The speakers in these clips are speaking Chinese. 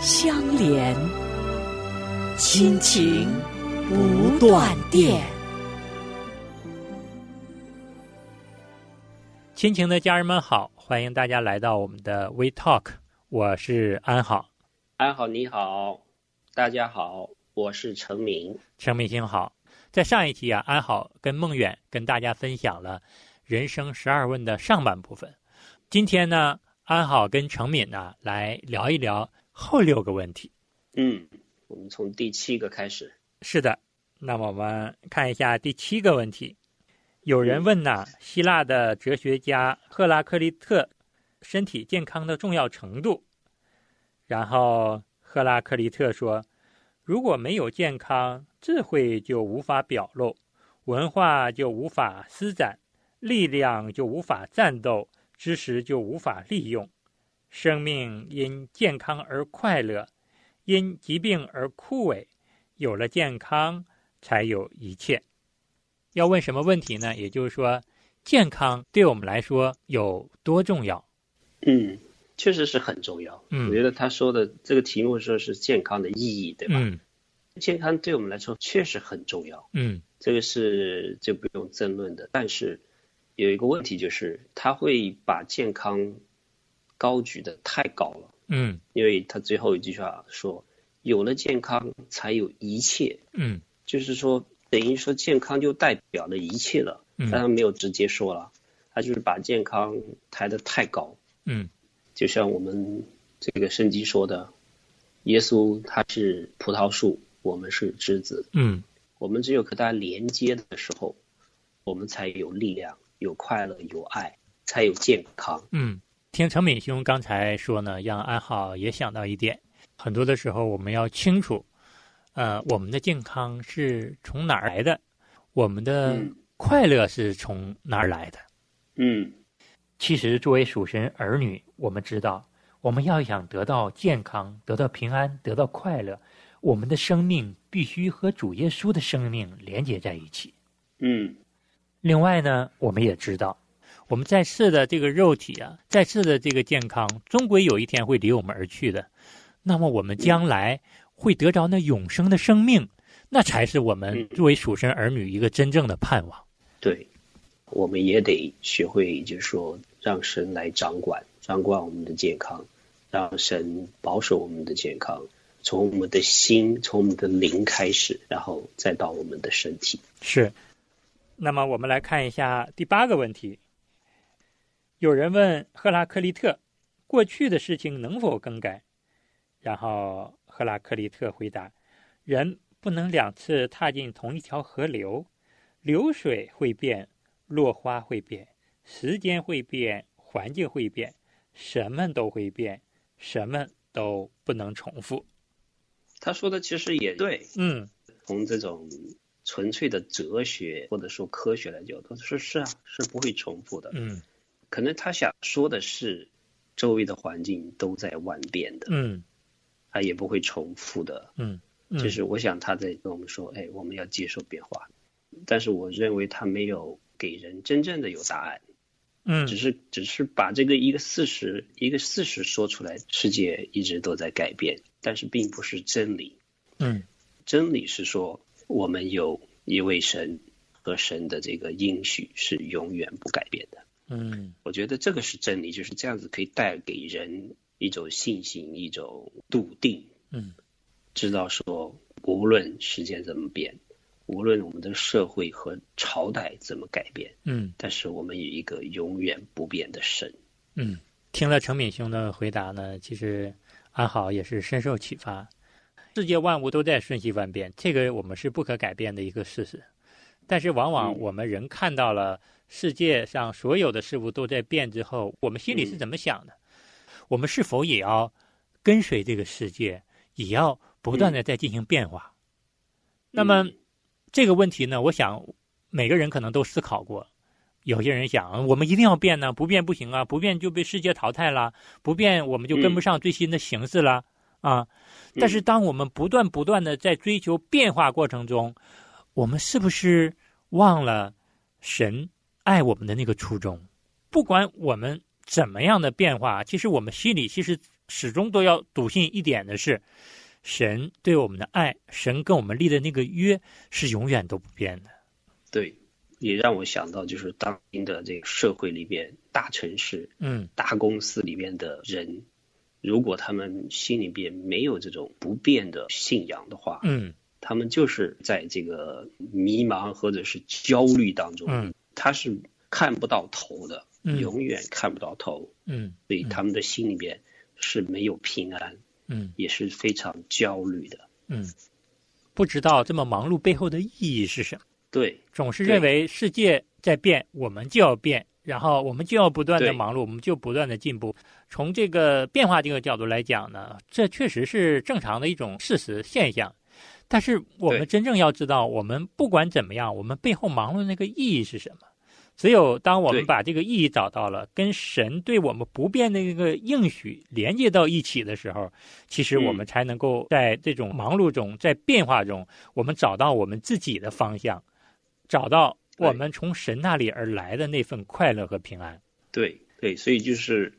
相连，亲情不断电。亲情的家人们好，欢迎大家来到我们的 We Talk，我是安好。安好，你好，大家好，我是程明，程明星好。在上一期啊，安好跟孟远跟大家分享了人生十二问的上半部分。今天呢，安好跟程敏呢来聊一聊后六个问题。嗯，我们从第七个开始。是的，那么我们看一下第七个问题。有人问呐，希腊的哲学家赫拉克利特身体健康的重要程度。然后赫拉克利特说：“如果没有健康，智慧就无法表露，文化就无法施展，力量就无法战斗，知识就无法利用。生命因健康而快乐，因疾病而枯萎。有了健康，才有一切。要问什么问题呢？也就是说，健康对我们来说有多重要？嗯。”确实是很重要。嗯，我觉得他说的这个题目说是健康的意义，对吧？嗯，健康对我们来说确实很重要。嗯，这个是就不用争论的。但是有一个问题就是，他会把健康高举的太高了。嗯，因为他最后一句话说：“有了健康，才有一切。”嗯，就是说等于说健康就代表了一切了。嗯，但他没有直接说了，他就是把健康抬得太高。嗯。就像我们这个圣经说的，耶稣他是葡萄树，我们是枝子。嗯，我们只有和他连接的时候，我们才有力量、有快乐、有爱，才有健康。嗯，听陈敏兄刚才说呢，让安好也想到一点，很多的时候我们要清楚，呃，我们的健康是从哪儿来的，我们的快乐是从哪儿来的。嗯。其实，作为属神儿女，我们知道，我们要想得到健康、得到平安、得到快乐，我们的生命必须和主耶稣的生命连接在一起。嗯。另外呢，我们也知道，我们在世的这个肉体啊，在世的这个健康，终归有一天会离我们而去的。那么，我们将来会得着那永生的生命，那才是我们作为属神儿女一个真正的盼望。对，我们也得学会，就是说。让神来掌管，掌管我们的健康，让神保守我们的健康，从我们的心，从我们的灵开始，然后再到我们的身体。是。那么我们来看一下第八个问题。有人问赫拉克利特，过去的事情能否更改？然后赫拉克利特回答：人不能两次踏进同一条河流，流水会变，落花会变。时间会变，环境会变，什么都会变，什么都不能重复。他说的其实也对，嗯，从这种纯粹的哲学或者说科学来讲，他说是啊，是不会重复的，嗯，可能他想说的是，周围的环境都在万变的，嗯，他也不会重复的，嗯，就是我想他在跟我们说，哎，我们要接受变化，但是我认为他没有给人真正的有答案。嗯，只是只是把这个一个事实一个事实说出来，世界一直都在改变，但是并不是真理。嗯，真理是说我们有一位神和神的这个应许是永远不改变的。嗯，我觉得这个是真理，就是这样子可以带给人一种信心，一种笃定。嗯，知道说无论时间怎么变。无论我们的社会和朝代怎么改变，嗯，但是我们有一个永远不变的神，嗯。听了程敏兄的回答呢，其实安好也是深受启发。世界万物都在瞬息万变，这个我们是不可改变的一个事实。但是往往我们人看到了世界上所有的事物都在变之后，我们心里是怎么想的？我们是否也要跟随这个世界，也要不断的在进行变化。那么这个问题呢，我想每个人可能都思考过。有些人想，我们一定要变呢，不变不行啊，不变就被世界淘汰了，不变我们就跟不上最新的形势了啊。但是，当我们不断不断的在追求变化过程中，我们是不是忘了神爱我们的那个初衷？不管我们怎么样的变化，其实我们心里其实始终都要笃信一点的是，神对我们的爱，神跟我们立的那个约是永远都不变的。对，也让我想到，就是当今的这个社会里边，大城市、嗯，大公司里边的人。如果他们心里边没有这种不变的信仰的话，嗯，他们就是在这个迷茫或者是焦虑当中，嗯，他是看不到头的，嗯，永远看不到头，嗯，所以他们的心里边是没有平安，嗯，也是非常焦虑的，嗯，不知道这么忙碌背后的意义是什么？对，总是认为世界在变，我们就要变。然后我们就要不断的忙碌，我们就不断的进步。从这个变化这个角度来讲呢，这确实是正常的一种事实现象。但是我们真正要知道，我们不管怎么样，我们背后忙碌的那个意义是什么？只有当我们把这个意义找到了，跟神对我们不变的一个应许连接到一起的时候，其实我们才能够在这种忙碌中，在变化中，我们找到我们自己的方向，找到。我们从神那里而来的那份快乐和平安，对对，所以就是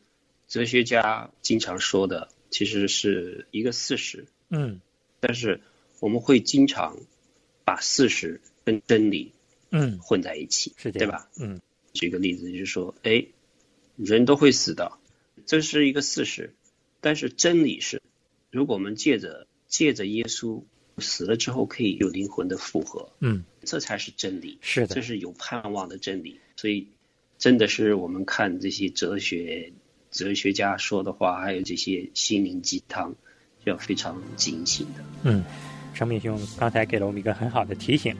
哲学家经常说的，其实是一个事实。嗯，但是我们会经常把事实跟真理嗯混在一起，是对吧？嗯，举个例子，就是说，哎，人都会死的，这是一个事实，但是真理是，如果我们借着借着耶稣。死了之后可以有灵魂的复活，嗯，这才是真理，是的，这是有盼望的真理。所以，真的是我们看这些哲学哲学家说的话，还有这些心灵鸡汤，要非常警醒的。嗯，成敏兄刚才给了我们一个很好的提醒。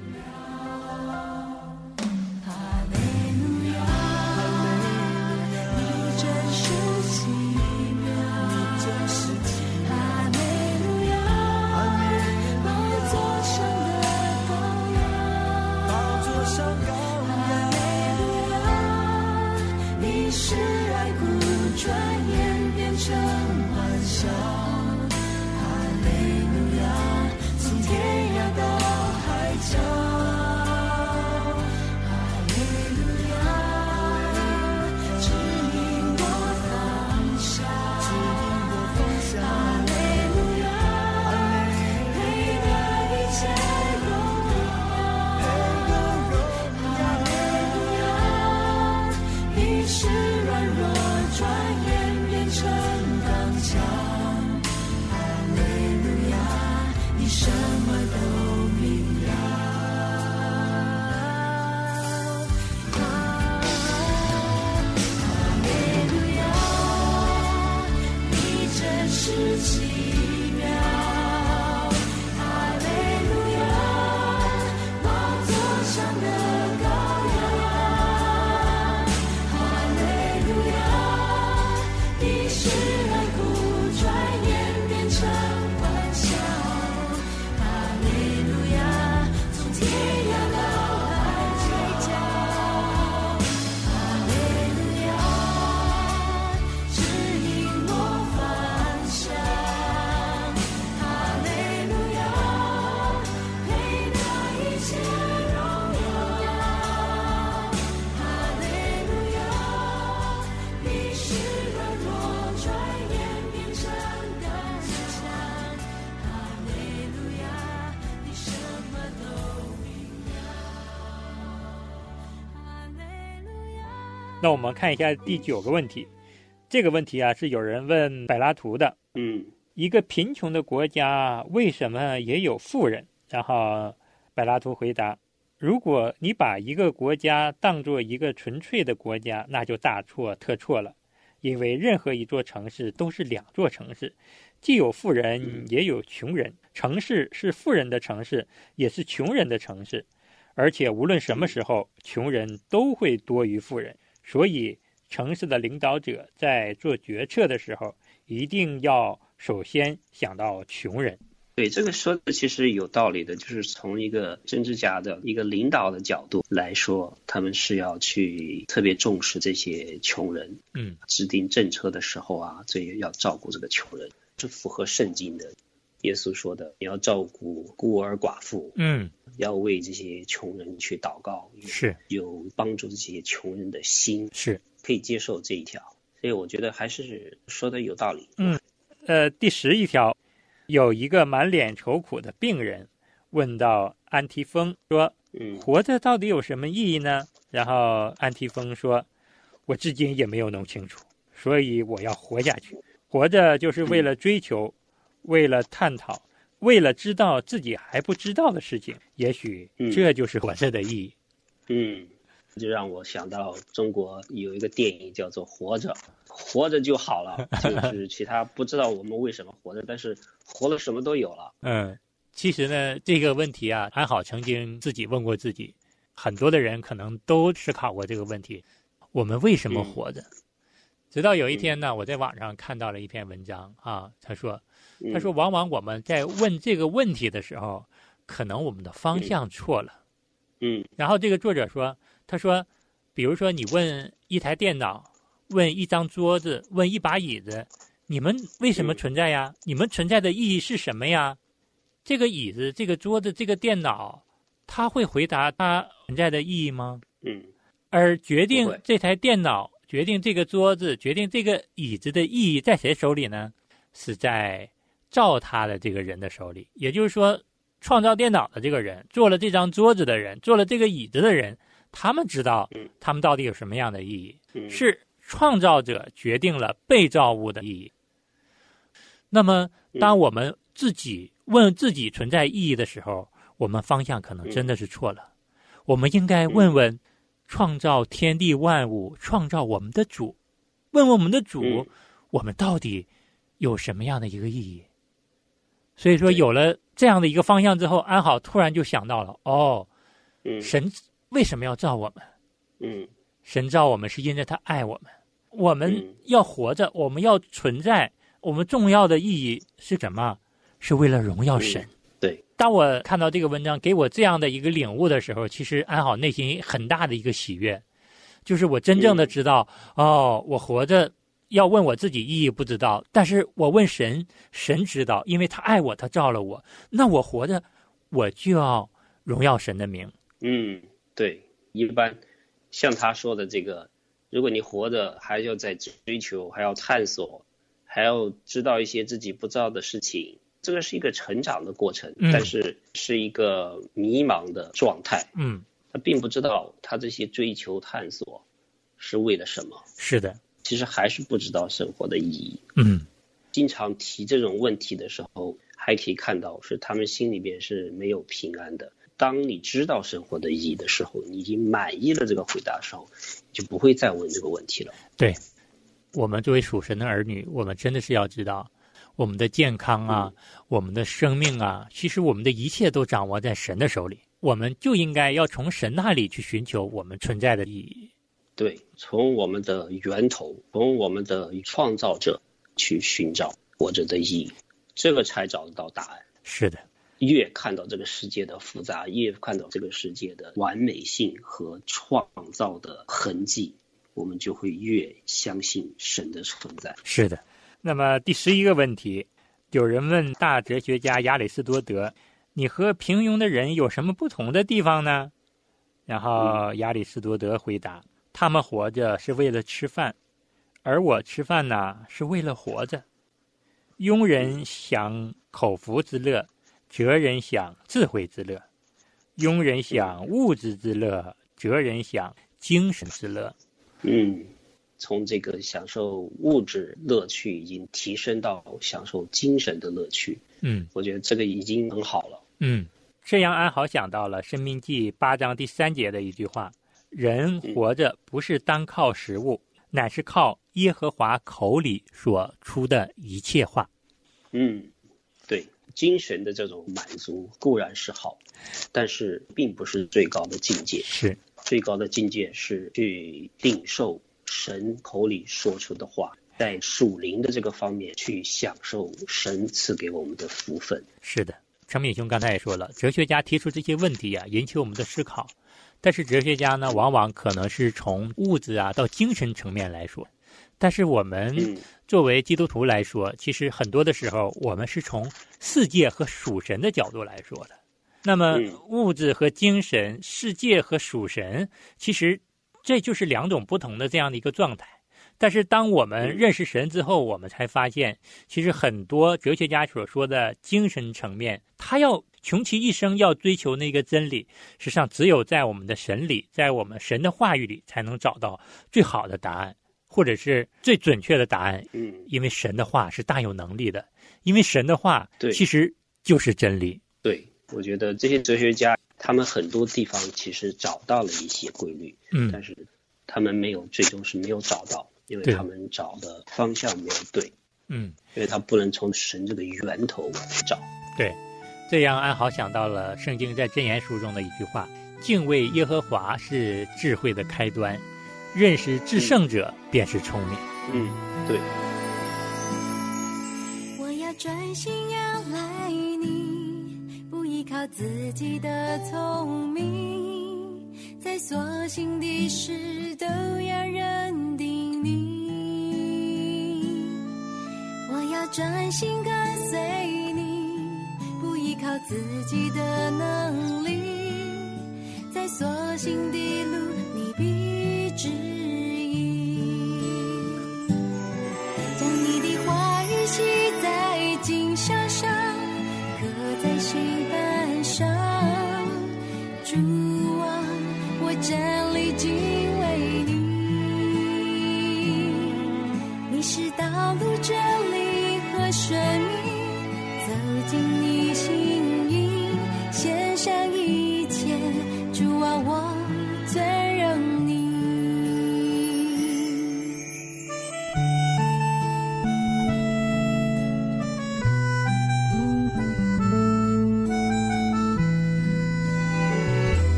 那我们看一下第九个问题，这个问题啊是有人问柏拉图的。嗯，一个贫穷的国家为什么也有富人？然后柏拉图回答：如果你把一个国家当做一个纯粹的国家，那就大错特错了。因为任何一座城市都是两座城市，既有富人也有穷人。城市是富人的城市，也是穷人的城市，而且无论什么时候，穷人都会多于富人。所以，城市的领导者在做决策的时候，一定要首先想到穷人。对这个说的其实有道理的，就是从一个政治家的一个领导的角度来说，他们是要去特别重视这些穷人，嗯，制定政策的时候啊，这也要照顾这个穷人，是符合圣经的。耶稣说的，你要照顾孤儿寡妇，嗯，要为这些穷人去祷告，是有帮助这些穷人的心，是可以接受这一条。所以我觉得还是说的有道理。嗯，呃，第十一条。有一个满脸愁苦的病人问到安提丰说：“嗯活着到底有什么意义呢？”然后安提丰说：“我至今也没有弄清楚，所以我要活下去。活着就是为了追求，为了探讨，为了知道自己还不知道的事情。也许这就是活着的意义。”嗯。就让我想到中国有一个电影叫做《活着》，活着就好了，就是其他不知道我们为什么活着，但是活了什么都有了。嗯，其实呢，这个问题啊，安好曾经自己问过自己，很多的人可能都思考过这个问题：我们为什么活着？直到有一天呢，我在网上看到了一篇文章啊，他说，他说，往往我们在问这个问题的时候，可能我们的方向错了。嗯，然后这个作者说。他说：“比如说，你问一台电脑，问一张桌子，问一把椅子，你们为什么存在呀？你们存在的意义是什么呀？这个椅子、这个桌子、这个电脑，他会回答它存在的意义吗？嗯。而决定这台电脑、决定这个桌子、决定这个椅子的意义在谁手里呢？是在造它的这个人的手里。也就是说，创造电脑的这个人，做了这张桌子的人，做了这个椅子的人。”他们知道，他们到底有什么样的意义？是创造者决定了被造物的意义。那么，当我们自己问自己存在意义的时候，我们方向可能真的是错了。我们应该问问创造天地万物、创造我们的主，问问我们的主，我们到底有什么样的一个意义？所以说，有了这样的一个方向之后，安好突然就想到了：哦，神。为什么要造我们？嗯，神造我们是因为他爱我们。我们要活着，我们要存在，我们重要的意义是什么？是为了荣耀神。对。当我看到这个文章给我这样的一个领悟的时候，其实安好内心很大的一个喜悦，就是我真正的知道，哦，我活着要问我自己意义不知道，但是我问神，神知道，因为他爱我，他造了我。那我活着，我就要荣耀神的名。嗯。对，一般像他说的这个，如果你活着还要在追求，还要探索，还要知道一些自己不知道的事情，这个是一个成长的过程，但是是一个迷茫的状态。嗯，他并不知道他这些追求探索是为了什么。是的，其实还是不知道生活的意义。嗯，经常提这种问题的时候，还可以看到是他们心里边是没有平安的。当你知道生活的意义的时候，你已经满意了这个回答的时候，就不会再问这个问题了。对，我们作为属神的儿女，我们真的是要知道，我们的健康啊，我们的生命啊，其实我们的一切都掌握在神的手里。我们就应该要从神那里去寻求我们存在的意义。对，从我们的源头，从我们的创造者去寻找活着的意义，这个才找得到答案。是的。越看到这个世界的复杂，越看到这个世界的完美性和创造的痕迹，我们就会越相信神的存在。是的。那么第十一个问题，有人问大哲学家亚里士多德：“你和平庸的人有什么不同的地方呢？”然后亚里士多德回答：“他们活着是为了吃饭，而我吃饭呢是为了活着。庸人享口福之乐。”哲人享智慧之乐，庸人享物质之乐，哲人享精神之乐。嗯，从这个享受物质乐趣，已经提升到享受精神的乐趣。嗯，我觉得这个已经很好了。嗯，这样安好想到了《生命记》八章第三节的一句话：“人活着不是单靠食物，乃是靠耶和华口里所出的一切话。”嗯，对。精神的这种满足固然是好，但是并不是最高的境界。是最高的境界是去领受神口里说出的话，在属灵的这个方面去享受神赐给我们的福分。是的，陈敏兄刚才也说了，哲学家提出这些问题啊，引起我们的思考。但是哲学家呢，往往可能是从物质啊到精神层面来说。但是我们作为基督徒来说，其实很多的时候，我们是从世界和属神的角度来说的。那么物质和精神，世界和属神，其实这就是两种不同的这样的一个状态。但是当我们认识神之后，我们才发现，其实很多哲学家所说的精神层面，他要穷其一生要追求那个真理，实际上只有在我们的神里，在我们神的话语里，才能找到最好的答案，或者是最准确的答案。嗯，因为神的话是大有能力的，因为神的话对其实就是真理。对。我觉得这些哲学家，他们很多地方其实找到了一些规律，嗯，但是他们没有最终是没有找到，因为他们找的方向没有对，嗯，因为他不能从神这个源头去找。对，这让安好想到了圣经在箴言书中的一句话：“敬畏耶和华是智慧的开端，认识至圣者便是聪明。”嗯，对。我要专心仰赖你。不依靠自己的聪明，在所幸的事都要认定你。我要专心跟随靠自己的能力，在所幸的路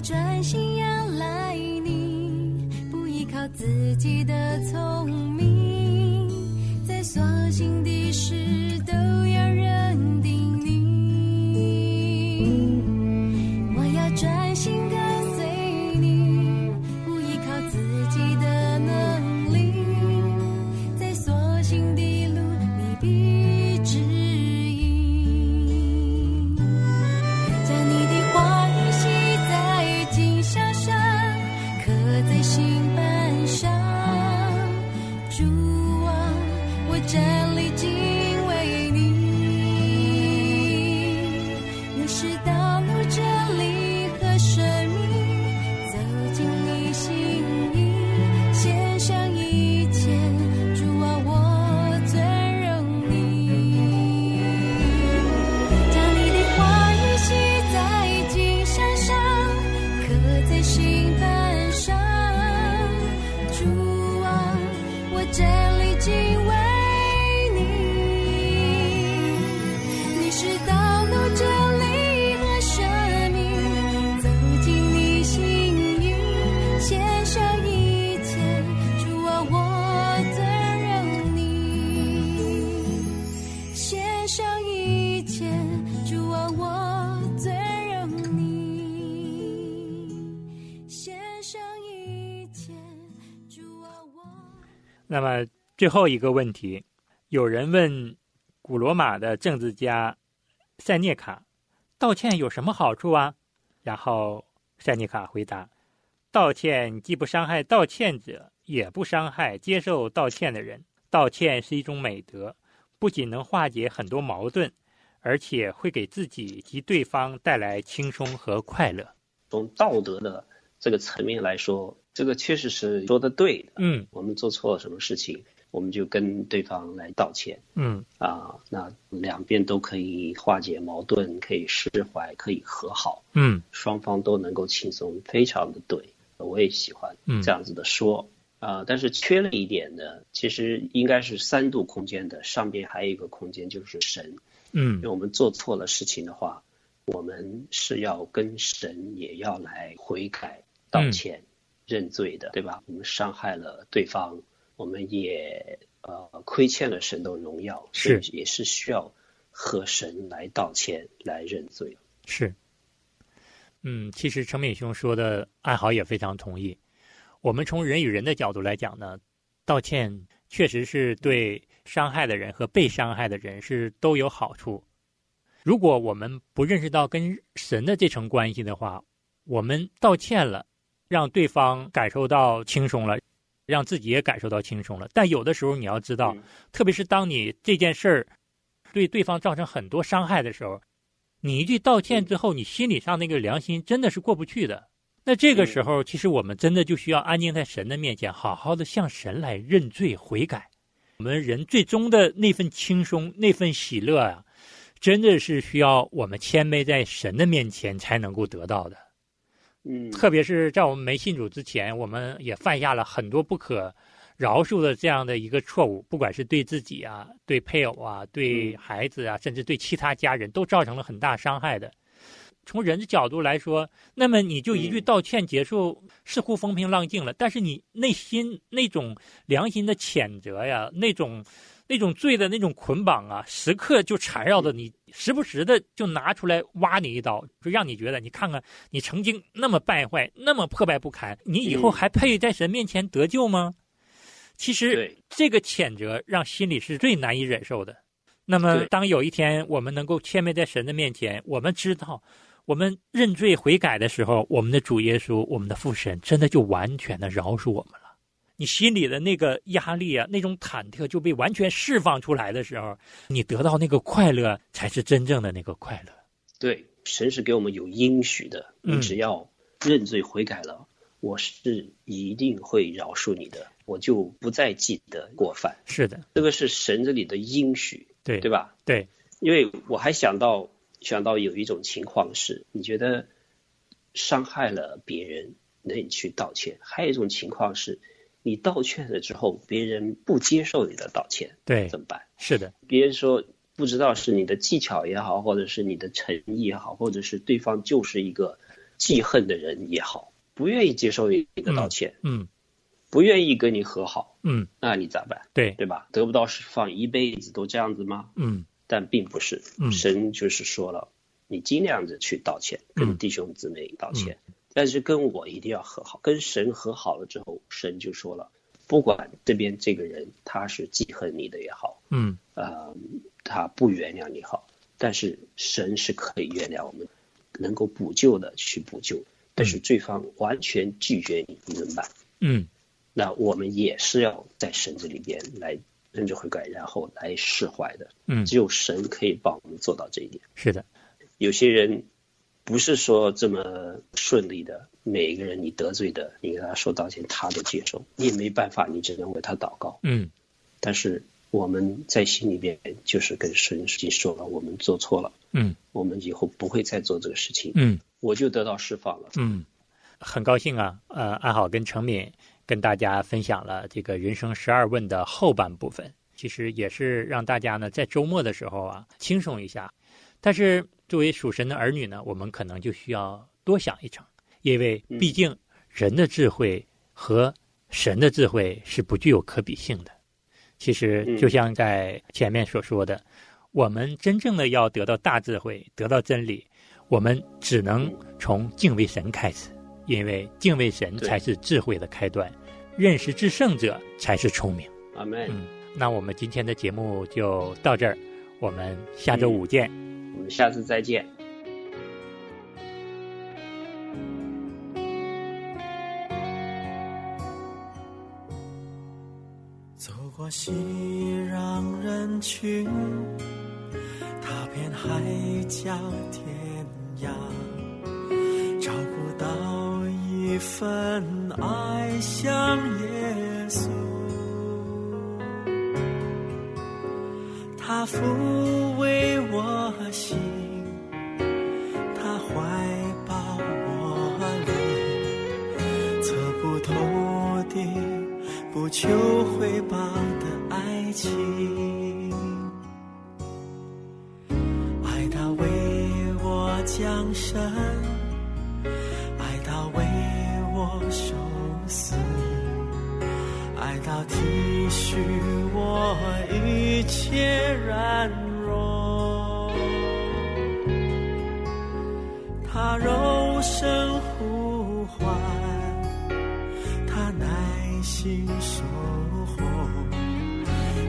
专心要赖你不依靠自己的聪明在所幸的是那么最后一个问题，有人问古罗马的政治家塞涅卡，道歉有什么好处啊？然后塞涅卡回答：道歉既不伤害道歉者，也不伤害接受道歉的人。道歉是一种美德，不仅能化解很多矛盾，而且会给自己及对方带来轻松和快乐。从道德的这个层面来说。这个确实是说的对的，嗯，我们做错了什么事情，我们就跟对方来道歉，嗯，啊，那两边都可以化解矛盾，可以释怀，可以和好，嗯，双方都能够轻松，非常的对，我也喜欢这样子的说，啊，但是缺了一点呢，其实应该是三度空间的，上边还有一个空间就是神，嗯，因为我们做错了事情的话，我们是要跟神也要来悔改道歉。认罪的，对吧？我们伤害了对方，我们也呃亏欠了神的荣耀，是也是需要和神来道歉、来认罪。是，嗯，其实程敏兄说的，爱好也非常同意。我们从人与人的角度来讲呢，道歉确实是对伤害的人和被伤害的人是都有好处。如果我们不认识到跟神的这层关系的话，我们道歉了。让对方感受到轻松了，让自己也感受到轻松了。但有的时候你要知道，特别是当你这件事儿对对方造成很多伤害的时候，你一句道歉之后，你心理上那个良心真的是过不去的。那这个时候，其实我们真的就需要安静在神的面前，好好的向神来认罪悔改。我们人最终的那份轻松、那份喜乐啊，真的是需要我们谦卑在神的面前才能够得到的。嗯，特别是在我们没信主之前，我们也犯下了很多不可饶恕的这样的一个错误，不管是对自己啊、对配偶啊、对孩子啊，甚至对其他家人都造成了很大伤害的。从人的角度来说，那么你就一句道歉结束，似乎风平浪静了，但是你内心那种良心的谴责呀，那种。那种罪的那种捆绑啊，时刻就缠绕着你，时不时的就拿出来挖你一刀，就让你觉得，你看看你曾经那么败坏，那么破败不堪，你以后还配在神面前得救吗？其实这个谴责让心里是最难以忍受的。那么，当有一天我们能够谦卑在神的面前，我们知道我们认罪悔改的时候，我们的主耶稣，我们的父神，真的就完全的饶恕我们了。你心里的那个压力啊，那种忐忑就被完全释放出来的时候，你得到那个快乐，才是真正的那个快乐。对，神是给我们有应许的，你只要认罪悔改了，我是一定会饶恕你的，我就不再记得过犯。是的，这个是神这里的应许，对对吧？对，因为我还想到想到有一种情况是，你觉得伤害了别人，那你去道歉；还有一种情况是。你道歉了之后，别人不接受你的道歉，对，怎么办？是的，别人说不知道是你的技巧也好，或者是你的诚意也好，或者是对方就是一个记恨的人也好，不愿意接受你的道歉，嗯，不愿意跟你和好，嗯，那你咋办？对，对吧？得不到释放，一辈子都这样子吗？嗯，但并不是，神就是说了，你尽量的去道歉，跟弟兄姊妹道歉。但是跟我一定要和好，跟神和好了之后，神就说了，不管这边这个人他是记恨你的也好，嗯，呃，他不原谅你好，但是神是可以原谅我们，能够补救的去补救，但是对方完全拒绝你，你怎么办？嗯，那我们也是要在神这里边来认罪悔改，然后来释怀的，嗯，只有神可以帮我们做到这一点。是的，有些人。不是说这么顺利的，每一个人你得罪的，你跟他说道歉，他都接受，你也没办法，你只能为他祷告。嗯，但是我们在心里边就是跟神已经说了，我们做错了。嗯，我们以后不会再做这个事情。嗯，我就得到释放了。嗯，很高兴啊，呃，安好跟程敏跟大家分享了这个人生十二问的后半部分，其实也是让大家呢在周末的时候啊轻松一下，但是。作为属神的儿女呢，我们可能就需要多想一层，因为毕竟人的智慧和神的智慧是不具有可比性的。其实就像在前面所说的，我们真正的要得到大智慧、得到真理，我们只能从敬畏神开始，因为敬畏神才是智慧的开端，认识至圣者才是聪明。阿门。嗯，那我们今天的节目就到这儿，我们下周五见。我下次再见。走过熙攘人群，踏遍海角天涯，找不到一份爱像耶稣，他抚慰我。心，他怀抱我灵，测不透的不求回报的爱情，爱他为我降生，爱他为我受。死，爱到体恤我一切软弱。他柔声呼唤，他耐心守候，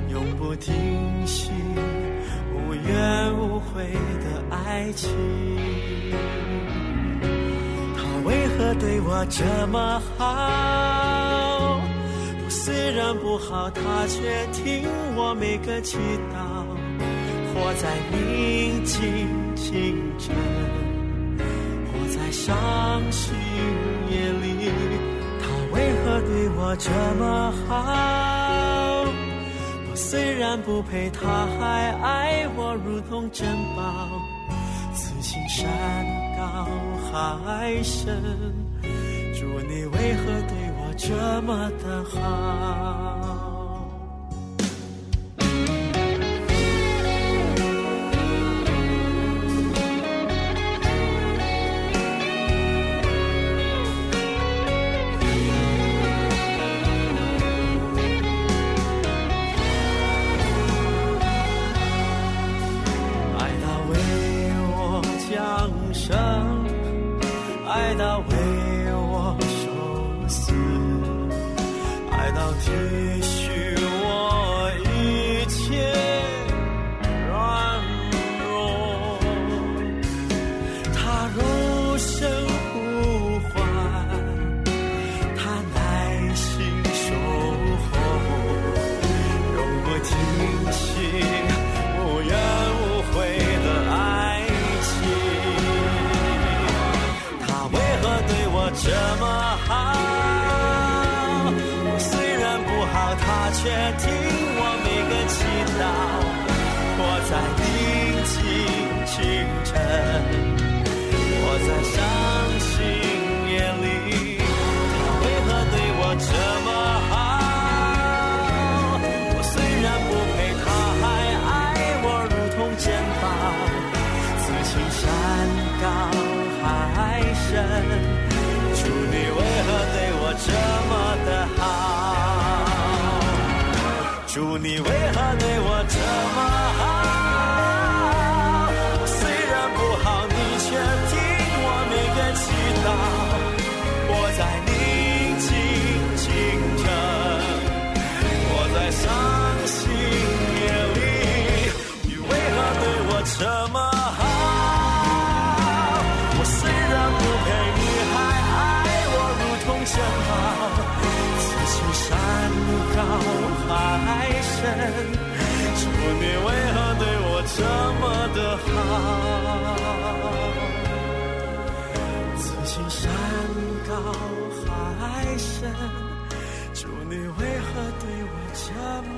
永不停息，无怨无悔的爱情。他为何对我这么好？虽然不好，他却听我每个祈祷。活在宁静清晨，活在伤心夜里，他为何对我这么好？我虽然不配，他还爱我如同珍宝。此情山。高海深，主你为何对这么的好？祝你为何对你为何对我这么的好？此情山高海深，祝，你为何对我这么？